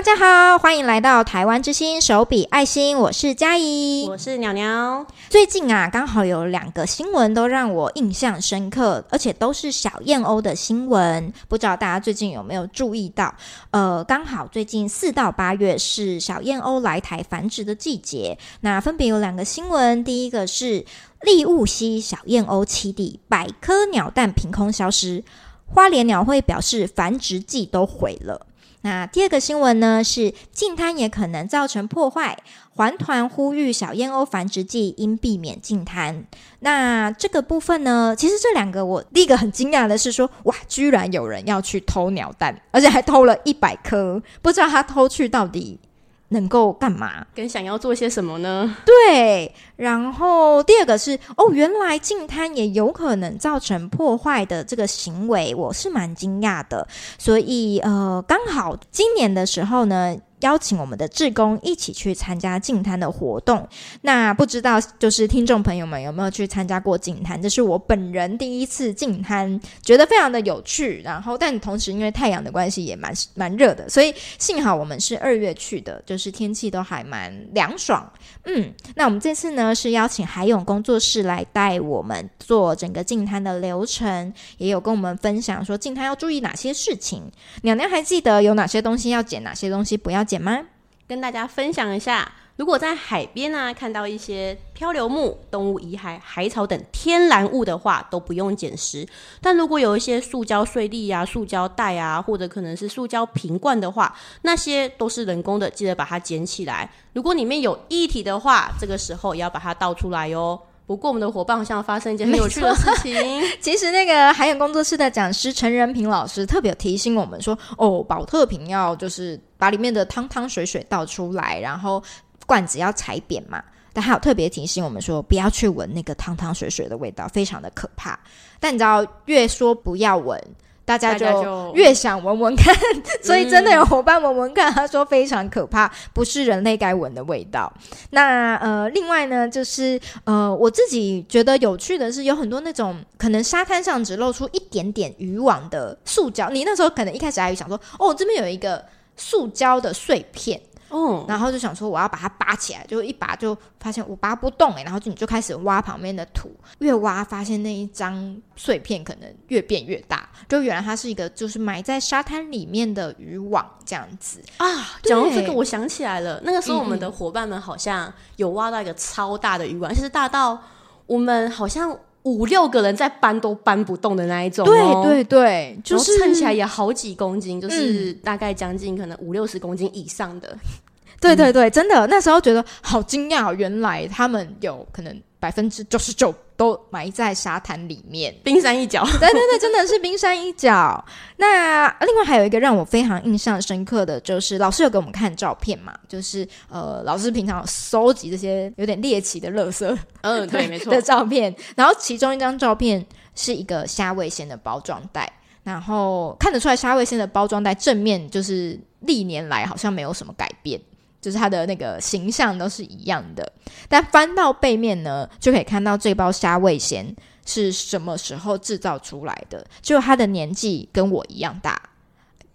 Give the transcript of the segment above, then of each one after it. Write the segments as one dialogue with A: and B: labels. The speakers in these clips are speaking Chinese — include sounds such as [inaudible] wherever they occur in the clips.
A: 大家好，欢迎来到台湾之星手笔爱心，我是佳怡，
B: 我是鸟鸟。
A: 最近啊，刚好有两个新闻都让我印象深刻，而且都是小燕鸥的新闻，不知道大家最近有没有注意到？呃，刚好最近四到八月是小燕鸥来台繁殖的季节，那分别有两个新闻，第一个是利物西小燕鸥栖地百颗鸟蛋凭空消失，花莲鸟会表示繁殖季都毁了。那第二个新闻呢，是净滩也可能造成破坏，环团呼吁小燕鸥繁殖季应避免净滩。那这个部分呢，其实这两个我第一个很惊讶的是说，哇，居然有人要去偷鸟蛋，而且还偷了一百颗，不知道他偷去到底能够干嘛？
B: 跟想要做些什么呢？
A: 对，然后第二个是哦，原来净滩也有可能造成破坏的这个行为，我是蛮惊讶的。所以呃，刚好今年的时候呢。邀请我们的志工一起去参加净滩的活动，那不知道就是听众朋友们有没有去参加过净滩？这是我本人第一次净滩，觉得非常的有趣。然后，但同时因为太阳的关系也蛮蛮热的，所以幸好我们是二月去的，就是天气都还蛮凉爽。嗯，那我们这次呢是邀请海勇工作室来带我们做整个净滩的流程，也有跟我们分享说净滩要注意哪些事情。娘娘还记得有哪些东西要捡，哪些东西不要捡吗？
B: 跟大家分享一下，如果在海边啊看到一些漂流木、动物遗骸、海草等天然物的话，都不用捡拾。但如果有一些塑胶碎粒啊、塑胶袋啊，或者可能是塑胶瓶罐的话，那些都是人工的，记得把它捡起来。如果里面有液体的话，这个时候也要把它倒出来哟。不过我们的伙伴好像发生一件很有趣的事情。[laughs]
A: 其实那个海洋工作室的讲师陈仁平老师特别提醒我们说：“哦，保特瓶要就是把里面的汤汤水水倒出来，然后罐子要踩扁嘛。”但还有特别提醒我们说：“不要去闻那个汤汤水水的味道，非常的可怕。”但你知道，越说不要闻。大家就越想闻闻看，[laughs] 所以真的有伙伴闻闻看，他说非常可怕，不是人类该闻的味道。那呃，另外呢，就是呃，我自己觉得有趣的是，有很多那种可能沙滩上只露出一点点渔网的塑胶，你那时候可能一开始还想说，哦，这边有一个塑胶的碎片。哦，然后就想说我要把它拔起来，就一拔就发现我拔不动哎，然后就你就开始挖旁边的土，越挖发现那一张碎片可能越变越大，就原来它是一个就是埋在沙滩里面的渔网这样子
B: 啊。讲到这个，我想起来了，那个时候我们的伙伴们好像有挖到一个超大的渔网，其实大到我们好像。五六个人在搬都搬不动的那一种，哦，
A: 对对对，就是
B: 称起来也好几公斤，就是大概将近可能五六十公斤以上的。
A: 对对对，真的那时候觉得好惊讶，原来他们有可能。百分之九十九都埋在沙滩里面，
B: 冰山一角。[laughs]
A: 对对对，真的是冰山一角。那另外还有一个让我非常印象深刻的就是，老师有给我们看照片嘛，就是呃，老师平常有收集这些有点猎奇的垃圾，
B: 嗯，对，没错
A: 的照片。然后其中一张照片是一个虾味鲜的包装袋，然后看得出来虾味鲜的包装袋正面就是历年来好像没有什么改变。就是它的那个形象都是一样的，但翻到背面呢，就可以看到这包虾味鲜是什么时候制造出来的，就它的年纪跟我一样大。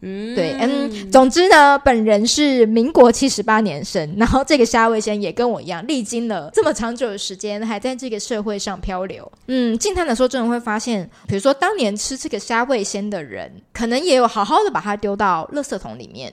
A: 嗯，对，嗯，总之呢，本人是民国七十八年生，然后这个虾味先也跟我一样，历经了这么长久的时间，还在这个社会上漂流。嗯，净滩的时候，真的会发现，比如说当年吃这个虾味先的人，可能也有好好的把它丢到垃圾桶里面。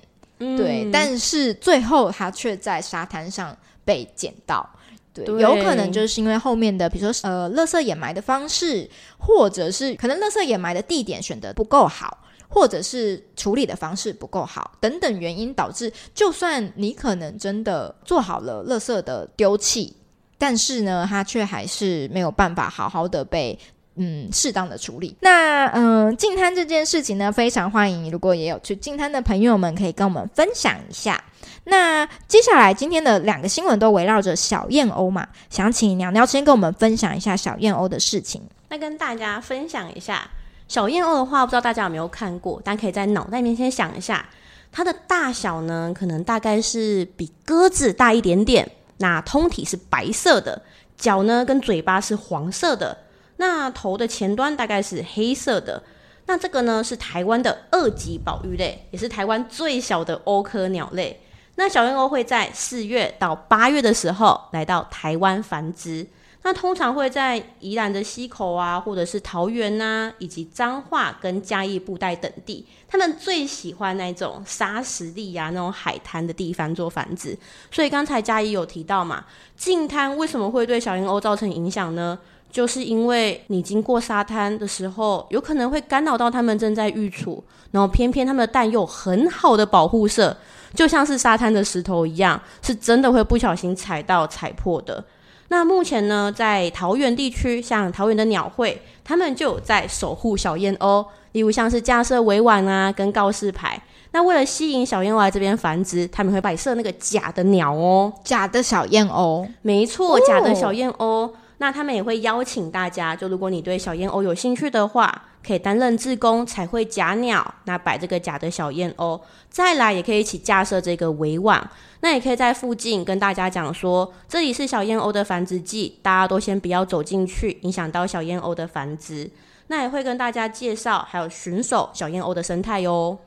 A: 对，但是最后他却在沙滩上被捡到。对，对，有可能就是因为后面的，比如说呃，垃圾掩埋的方式，或者是可能垃圾掩埋的地点选得不够好，或者是处理的方式不够好，等等原因导致，就算你可能真的做好了垃圾的丢弃，但是呢，它却还是没有办法好好的被。嗯，适当的处理。那嗯，进滩这件事情呢，非常欢迎。如果也有去进滩的朋友们，可以跟我们分享一下。那接下来今天的两个新闻都围绕着小燕鸥嘛，想请娘娘先跟我们分享一下小燕鸥的事情。
B: 那跟大家分享一下小燕鸥的话，不知道大家有没有看过？但可以在脑袋里面先想一下，它的大小呢，可能大概是比鸽子大一点点。那通体是白色的，脚呢跟嘴巴是黄色的。那头的前端大概是黑色的，那这个呢是台湾的二级保育类，也是台湾最小的鸥科鸟类。那小燕鸥会在四月到八月的时候来到台湾繁殖。那通常会在宜兰的溪口啊，或者是桃园呐、啊，以及彰化跟嘉义布袋等地，他们最喜欢那种沙石地呀、那种海滩的地方做繁殖。所以刚才嘉义有提到嘛，近滩为什么会对小燕鸥造成影响呢？就是因为你经过沙滩的时候，有可能会干扰到他们正在育雏，然后偏偏他们的蛋又有很好的保护色，就像是沙滩的石头一样，是真的会不小心踩到踩破的。那目前呢，在桃园地区，像桃园的鸟会，他们就有在守护小燕鸥，例如像是架设围网啊，跟告示牌。那为了吸引小燕鸥来这边繁殖，他们会摆设那个假的鸟哦，
A: 假的小燕鸥，
B: 没错，假的小燕鸥。哦那他们也会邀请大家，就如果你对小燕鸥有兴趣的话，可以担任志工，彩绘假鸟，那摆这个假的小燕鸥，再来也可以一起架设这个围网。那也可以在附近跟大家讲说，这里是小燕鸥的繁殖季，大家都先不要走进去，影响到小燕鸥的繁殖。那也会跟大家介绍，还有巡守小燕鸥的生态哟。
A: 哦，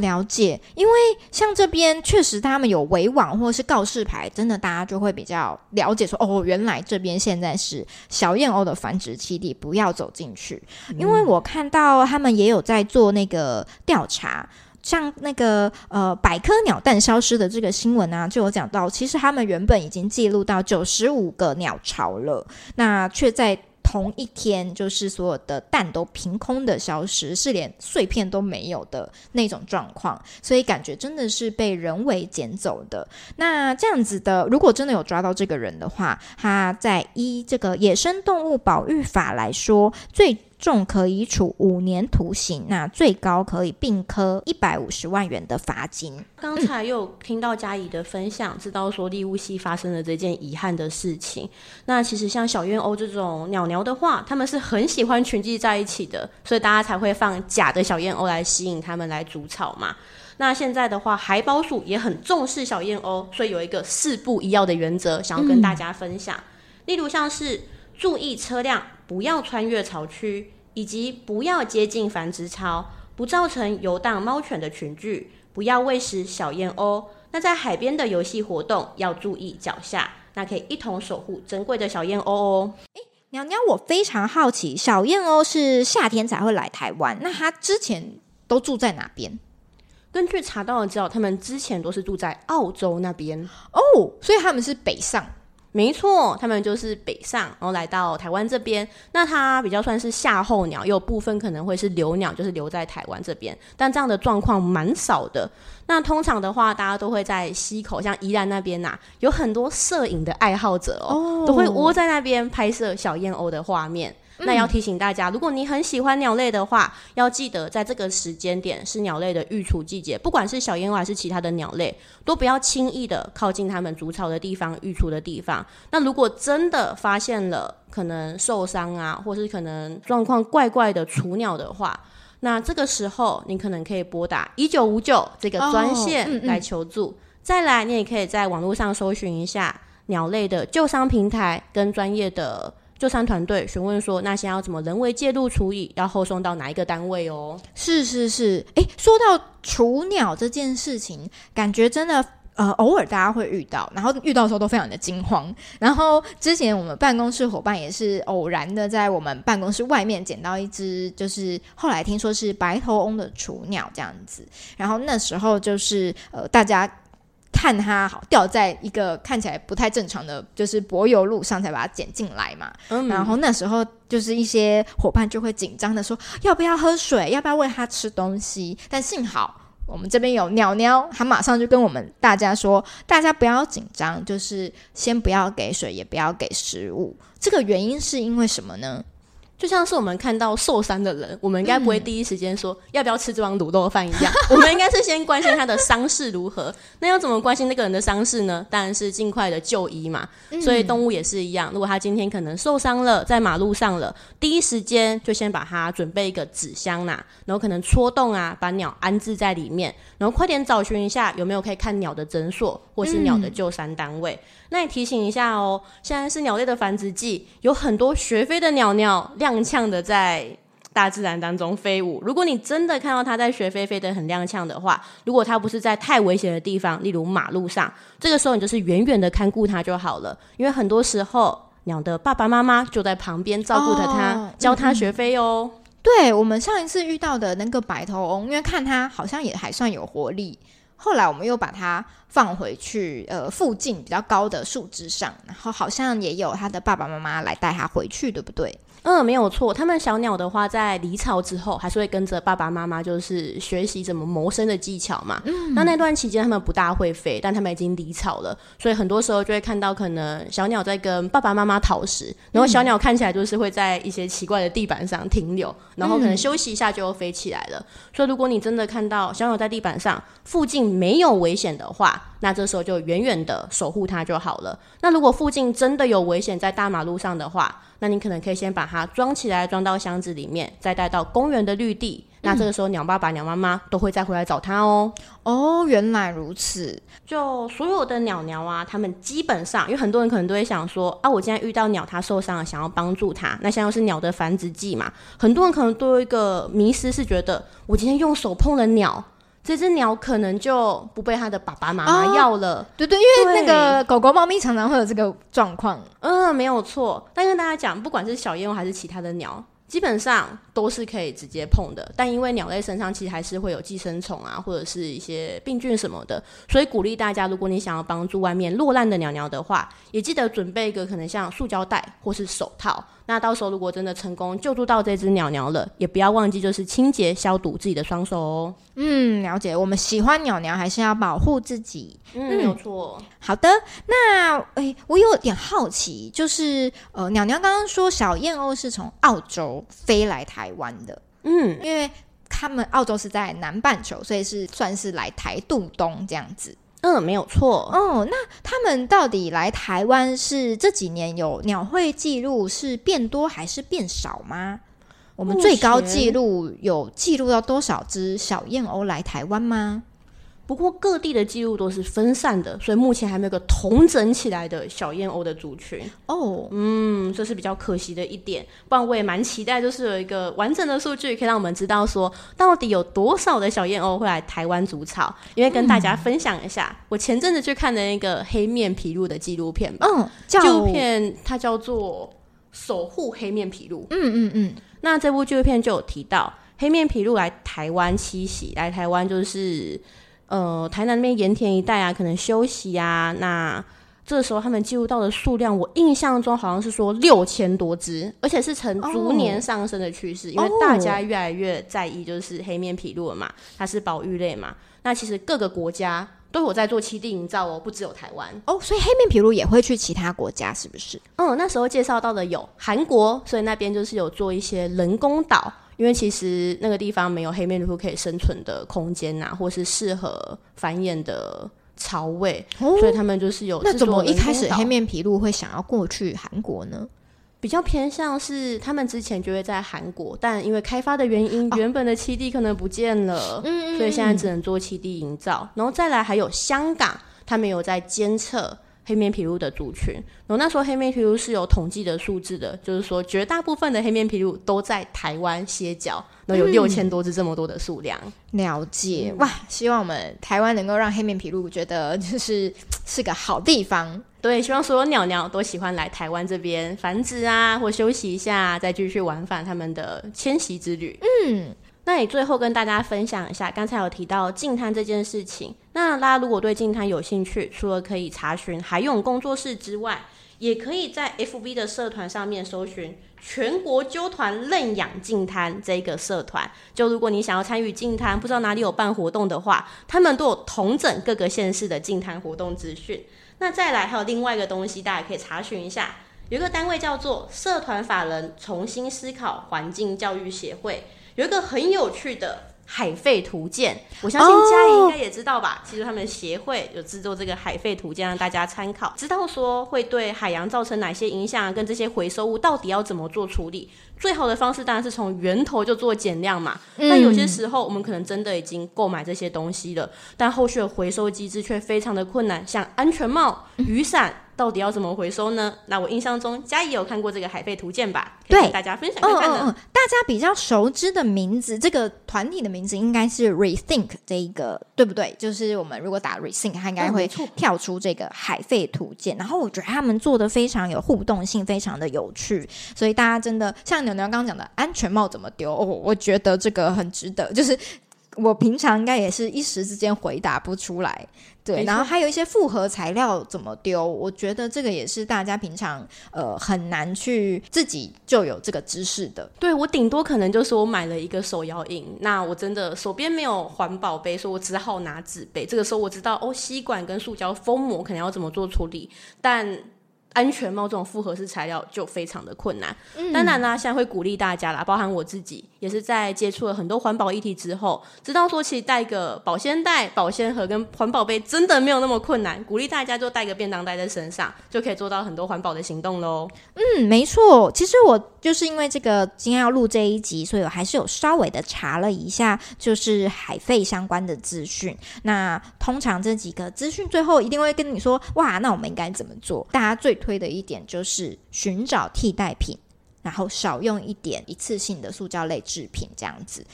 A: 了解。因为像这边确实他们有围网或是告示牌，真的大家就会比较了解说，哦，原来这边现在是小燕鸥的繁殖基地，不要走进去。嗯。因为我看到他们也有在做那个调查，像那个呃百科鸟蛋消失的这个新闻啊，就有讲到，其实他们原本已经记录到九十五个鸟巢了，那却在。同一天，就是所有的蛋都凭空的消失，是连碎片都没有的那种状况，所以感觉真的是被人为捡走的。那这样子的，如果真的有抓到这个人的话，他在依这个野生动物保育法来说，最重可以处五年徒刑，那最高可以并科一百五十万元的罚金。
B: 刚才又听到嘉怡的分享，知道说立雾溪发生了这件遗憾的事情。那其实像小燕鸥这种鸟鸟的话，他们是很喜欢群聚在一起的，所以大家才会放假的小燕鸥来吸引他们来筑巢嘛。那现在的话，海宝鼠也很重视小燕鸥，所以有一个四不一要的原则，想要跟大家分享。例如像是注意车辆。不要穿越巢区，以及不要接近繁殖巢，不造成游荡猫犬的群聚，不要喂食小燕鸥。那在海边的游戏活动要注意脚下，那可以一同守护珍贵的小燕鸥哦。
A: 诶，鸟鸟，我非常好奇，小燕鸥是夏天才会来台湾，那它之前都住在哪边？
B: 根据查到的资料，他们之前都是住在澳洲那边
A: 哦，所以他们是北上。
B: 没错，他们就是北上，然后来到台湾这边。那它比较算是夏候鸟，有部分可能会是留鸟，就是留在台湾这边。但这样的状况蛮少的。那通常的话，大家都会在溪口，像宜兰那边呐、有很多摄影的爱好者哦，哦都会窝在那边拍摄小燕鸥的画面。那要提醒大家，如果你很喜欢鸟类的话，要记得在这个时间点是鸟类的育雏季节，不管是小燕鸥还是其他的鸟类，都不要轻易的靠近它们筑巢的地方、育雏的地方。那如果真的发现了可能受伤啊，或是可能状况怪怪的雏鸟的话，那这个时候你可能可以拨打一九五九这个专线来求助。哦嗯嗯。再来，你也可以在网络上搜寻一下鸟类的救伤平台跟专业的。救伤团队询问说：“那先要怎么人为介入处理？要后送到哪一个单位哦？”
A: 是是是，诶，说到雏鸟这件事情，感觉真的呃，偶尔大家会遇到，然后遇到的时候都非常的惊慌。然后之前我们办公室伙伴也是偶然的在我们办公室外面捡到一只，就是后来听说是白头翁的雏鸟这样子。然后那时候就是呃，大家。看它好掉在一个看起来不太正常的就是柏油路上，才把它捡进来嘛。嗯，然后那时候就是一些伙伴就会紧张的说，要不要喝水，要不要喂它吃东西。但幸好我们这边有鸟鸟，它马上就跟我们大家说，大家不要紧张，就是先不要给水，也不要给食物。这个原因是因为什么呢？
B: 就像是我们看到受伤的人，我们应该不会第一时间说要不要吃这碗卤肉饭一样，[laughs] 我们应该是先关心他的伤势如何。[laughs] 那要怎么关心那个人的伤势呢？当然是尽快的就医嘛。所以动物也是一样，如果他今天可能受伤了，在马路上了，第一时间就先把它准备一个纸箱呐，然后可能戳洞啊，把鸟安置在里面，然后快点找寻一下有没有可以看鸟的诊所或是鸟的救伤单位。那也提醒一下哦，现在是鸟类的繁殖季，有很多学飞的鸟鸟踉跄的在大自然当中飞舞。如果你真的看到它在学飞，飞得很踉跄的话，如果它不是在太危险的地方，例如马路上，这个时候你就是远远的看顾它就好了。因为很多时候，鸟的爸爸妈妈就在旁边照顾着它，哦、教它学飞哦。嗯、
A: 对，我们上一次遇到的那个白头翁，因为看它好像也还算有活力。后来我们又把它放回去，呃，附近比较高的树枝上，然后好像也有它的爸爸妈妈来带它回去，对不对？
B: 嗯，没有错。他们小鸟的话，在离巢之后，还是会跟着爸爸妈妈，就是学习怎么谋生的技巧嘛。嗯，那那段期间，他们不大会飞，但他们已经离巢了，所以很多时候就会看到，可能小鸟在跟爸爸妈妈讨食，然后小鸟看起来就是会在一些奇怪的地板上停留，然后可能休息一下就又飞起来了。所以，如果你真的看到小鸟在地板上，附近没有危险的话，那这时候就远远的守护它就好了。那如果附近真的有危险，在大马路上的话，那你可能可以先把它装起来，装到箱子里面，再带到公园的绿地。嗯、那这个时候，鸟爸爸、鸟妈妈都会再回来找它哦。
A: 哦，原来如此。
B: 就所有的鸟鸟啊，它们基本上，因为很多人可能都会想说啊，我今天遇到鸟，它受伤了，想要帮助它。那现在又是鸟的繁殖季嘛，很多人可能都有一个迷失，是觉得我今天用手碰了鸟。这只鸟可能就不被它的爸爸妈妈要了。哦，对
A: 对，因为那个狗狗、猫咪常常会有这个状况。
B: 嗯，没有错。但跟大家讲，不管是小燕鸥还是其他的鸟。基本上都是可以直接碰的，但因为鸟类身上其实还是会有寄生虫啊，或者是一些病菌什么的，所以鼓励大家，如果你想要帮助外面落难的鸟鸟的话，也记得准备一个可能像塑胶袋或是手套。那到时候如果真的成功救助到这只鸟鸟了，也不要忘记就是清洁消毒自己的双手哦。
A: 嗯，了解。我们喜欢鸟鸟，还是要保护自己。
B: 嗯，没有错。
A: 好的，那诶、欸，我有点好奇，就是呃，鸟鸟刚刚说小燕鸥是从澳洲飞来台湾的，嗯，因为他们澳洲是在南半球，所以是算是来台度冬这样子。
B: 嗯，没有错。
A: 哦，那他们到底来台湾是这几年有鸟会记录是变多还是变少吗？我们最高记录有记录到多少只小燕鸥来台湾吗？
B: 不过各地的记录都是分散的，所以目前还没有个统整起来的小燕鸥的族群哦。嗯，这是比较可惜的一点。不然我也蛮期待，就是有一个完整的数据，可以让我们知道说到底有多少的小燕鸥会来台湾筑巢。因为跟大家分享一下，嗯、我前阵子去看的那个黑面琵鹭的纪录片吧。嗯，纪录片它叫做《守护黑面琵鹭》。嗯嗯嗯。那这部纪录片就有提到黑面琵鹭来台湾栖息，来台湾就是。呃，台南那边盐田一带啊，可能休息啊。那这时候他们记录到的数量，我印象中好像是说六千多只，而且是呈逐年上升的趋势。因为大家越来越在意，就是黑面琵鹭嘛，它是保育类嘛。那其实各个国家都有在做七地营造哦，不只有台湾
A: 哦。Oh, 所以黑面琵鹭也会去其他国家，是不是？
B: 嗯，那时候介绍到的有韩国，所以那边就是有做一些人工岛。因为其实那个地方没有黑面琵鹭可以生存的空间呐、啊，或是适合繁衍的巢位，哦、所以他们就是有。
A: 那怎么一开始黑面琵鹭会想要过去韩国呢？
B: 比较偏向是他们之前就会在韩国，但因为开发的原因，哦、原本的栖地可能不见了，嗯，所以现在只能做栖地营造。然后再来还有香港，他们有在监测。黑面琵鹭的族群，然后那时候黑面琵鹭是有统计的数字的，就是说绝大部分的黑面琵鹭都在台湾歇脚，然后有六千多只这么多的数量。
A: 嗯、了解哇，希望我们台湾能够让黑面琵鹭觉得就是 [tsk] 是个好地方。
B: 对，希望所有鸟鸟都喜欢来台湾这边繁殖啊，或休息一下，再继续往返他们的迁徙之旅。嗯。那你最后跟大家分享一下，刚才有提到净滩这件事情。那大家如果对净滩有兴趣，除了可以查询海勇工作室之外，也可以在 FB 的社团上面搜寻“全国纠团认养净滩”这个社团。就如果你想要参与净滩，不知道哪里有办活动的话，他们都有同整各个县市的净滩活动资讯。那再来还有另外一个东西，大家可以查询一下，有一个单位叫做社团法人重新思考环境教育协会。有一个很有趣的海废图鉴，我相信佳怡应该也知道吧？其实他们协会有制作这个海废图鉴让大家参考，知道说会对海洋造成哪些影响，跟这些回收物到底要怎么做处理。最好的方式当然是从源头就做减量嘛。但有些时候我们可能真的已经购买这些东西了，但后续的回收机制却非常的困难，像安全帽、雨伞。到底要怎么回收呢？那我印象中佳怡有看过这个海废图鉴吧？对，大家分享看看呢。
A: 嗯嗯嗯，大家比较熟知的名字，这个团体的名字应该是 Rethink 这一个，对不对？就是我们如果打 Rethink，它应该会跳出这个海废图鉴。然后我觉得他们做的非常有互动性，非常的有趣，所以大家真的像牛牛刚刚讲的安全帽怎么丢，哦，我觉得这个很值得，就是。我平常应该也是一时之间回答不出来，对。然后还有一些复合材料怎么丢，我觉得这个也是大家平常呃很难去自己就有这个知识的。
B: 对，我顶多可能就是我买了一个手摇饮，那我真的手边没有环保杯，所以我只好拿纸杯。这个时候我知道哦，吸管跟塑胶封膜可能要怎么做处理，但。安全帽这种复合式材料就非常的困难。嗯、当然啦，现在会鼓励大家啦，包含我自己，也是在接触了很多环保议题之后，知道说其实带个保鲜袋、保鲜盒跟环保杯真的没有那么困难。鼓励大家就带个便当袋在身上，就可以做到很多环保的行动喽。
A: 嗯，没错。其实我就是因为这个今天要录这一集，所以我还是有稍微的查了一下，就是海废相关的资讯。那通常这几个资讯最后一定会跟你说，哇，那我们应该怎么做？大家最推的一点就是寻找替代品，然后少用一点一次性的塑胶类制品，这样子。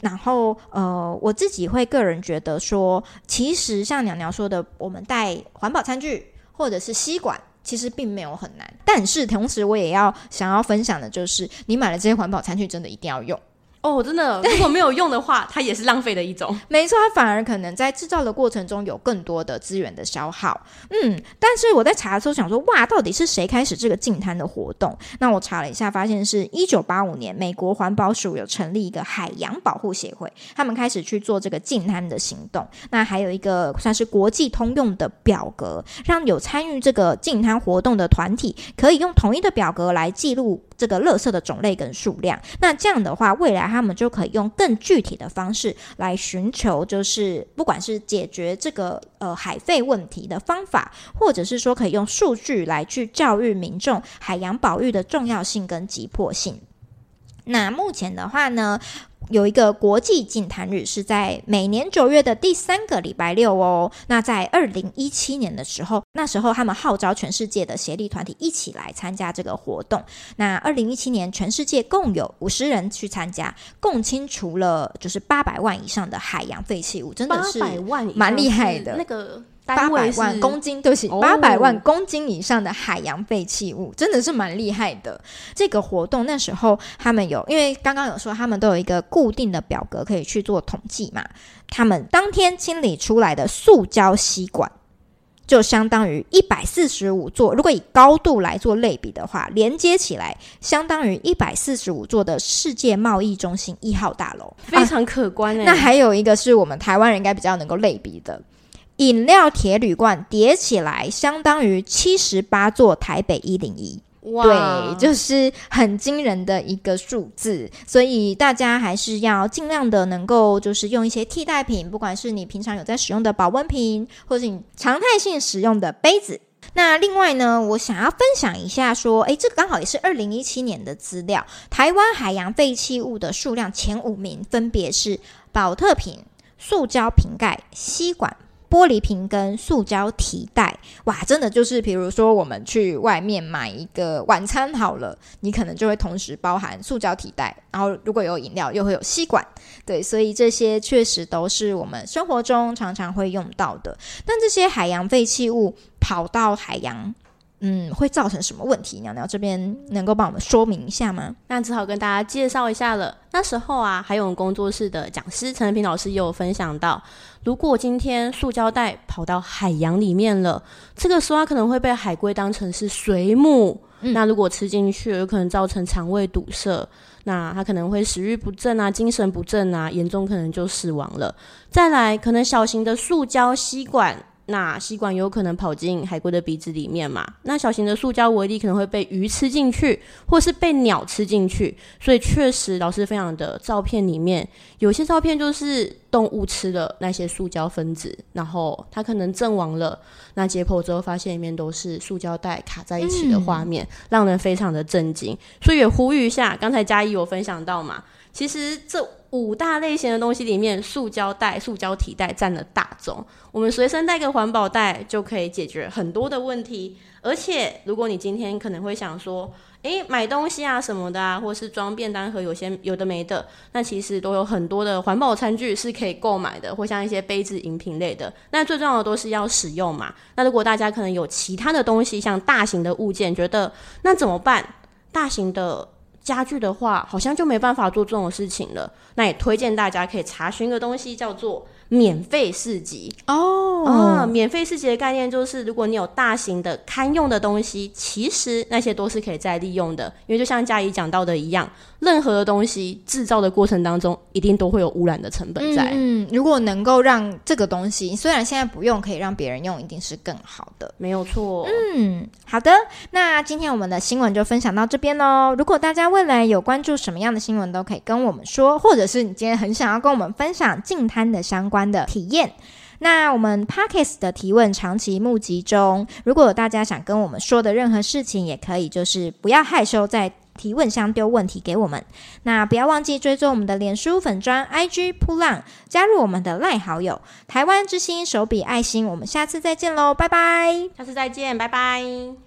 A: 然后，呃，我自己会个人觉得说，其实像娘娘说的，我们带环保餐具或者是吸管，其实并没有很难。但是同时，我也要想要分享的就是，你买了这些环保餐具，真的一定要用。
B: 哦，真的，如果没有用的话，它也是浪费的一种。
A: 没错，它反而可能在制造的过程中有更多的资源的消耗。嗯，但是我在查的时候想说，哇，到底是谁开始这个净滩的活动？那我查了一下，发现是一九八五年，美国环保署有成立一个海洋保护协会，他们开始去做这个净滩的行动。那还有一个算是国际通用的表格，让有参与这个净滩活动的团体可以用统一的表格来记录这个垃圾的种类跟数量。那这样的话，未来他们就可以用更具体的方式来寻求，就是不管是解决这个呃海费问题的方法，或者是说可以用数据来去教育民众海洋保育的重要性跟急迫性。那目前的话呢，有一个国际净滩日是在每年九月的第三个礼拜六哦。那在二零一七年的时候，那时候他们号召全世界的协力团体一起来参加这个活动。那二零一七年全世界共有五十人去参加，共清除了就是八百万以上的海洋废弃物，真的是蛮厉害的。
B: 那个。
A: 八百万公斤，对不起，八百万公斤以上的海洋废弃物，真的是蛮厉害的。这个活动那时候他们有，因为刚刚有说他们都有一个固定的表格可以去做统计嘛。他们当天清理出来的塑胶吸管，就相当于一百四十五座。如果以高度来做类比的话，连接起来相当于一百四十五座的世界贸易中心一号大楼，
B: 非常可观。
A: 那还有一个是我们台湾人应该比较能够类比的。饮料铁铝罐叠起来，相当于七十八座台北一零一。哇，对，就是很惊人的一个数字。所以大家还是要尽量的能够，就是用一些替代品，不管是你平常有在使用的保温瓶，或是你常态性使用的杯子。那另外呢，我想要分享一下，说，诶，这个刚好也是二零一七年的资料。台湾海洋废弃物的数量前五名分别是宝特瓶、塑胶瓶盖、吸管。玻璃瓶跟塑胶提袋，哇，真的就是，比如说我们去外面买一个晚餐好了，你可能就会同时包含塑胶提袋，然后如果有饮料又会有吸管，对，所以这些确实都是我们生活中常常会用到的。但这些海洋废弃物跑到海洋。嗯，会造成什么问题？娘娘这边能够帮我们说明一下吗？
B: 那只好跟大家介绍一下了。那时候啊，还有工作室的讲师陈平老师也有分享到，如果今天塑胶袋跑到海洋里面了，这个时候它可能会被海龟当成是水母。嗯、那如果吃进去，有可能造成肠胃堵塞，那它可能会食欲不振啊，精神不振啊，严重可能就死亡了。再来，可能小型的塑胶吸管。那吸管有可能跑进海龟的鼻子里面嘛？那小型的塑胶微粒可能会被鱼吃进去，或是被鸟吃进去。所以确实，老师分享的照片里面，有些照片就是动物吃了那些塑胶分子，然后它可能阵亡了。那解剖之后发现里面都是塑胶袋卡在一起的画面，嗯、让人非常的震惊。所以也呼吁一下，刚才嘉怡有分享到嘛，其实这五大类型的东西里面，塑胶袋、塑胶提袋占了大宗。我们随身带个环保袋就可以解决很多的问题。而且，如果你今天可能会想说，诶，买东西啊什么的啊，或是装便当盒，有些有的没的，那其实都有很多的环保餐具是可以购买的，或像一些杯子、饮品类的。那最重要的都是要使用嘛。那如果大家可能有其他的东西，像大型的物件，觉得那怎么办？大型的。家具的话，好像就没办法做这种事情了。那也推荐大家可以查询一个东西，叫做免费市集
A: 哦。
B: 啊，免费市集的概念就是，如果你有大型的堪用的东西，其实那些都是可以再利用的。因为就像佳怡讲到的一样，任何的东西制造的过程当中，一定都会有污染的成本在。
A: 嗯，如果能够让这个东西虽然现在不用，可以让别人用，一定是更好的。
B: 没有错。
A: 嗯，好的。那今天我们的新闻就分享到这边喽。如果大家未来有关注什么样的新闻，都可以跟我们说，或者是你今天很想要跟我们分享净滩的相关的体验。那我们 Podcast 的提问长期募集中，如果有大家想跟我们说的任何事情，也可以就是不要害羞，在提问箱丢问题给我们。那不要忘记追踪我们的脸书粉砖 IG 扑浪，加入我们的赖好友台湾之星手笔爱心。我们下次再见喽，拜拜！
B: 下次再见，拜拜。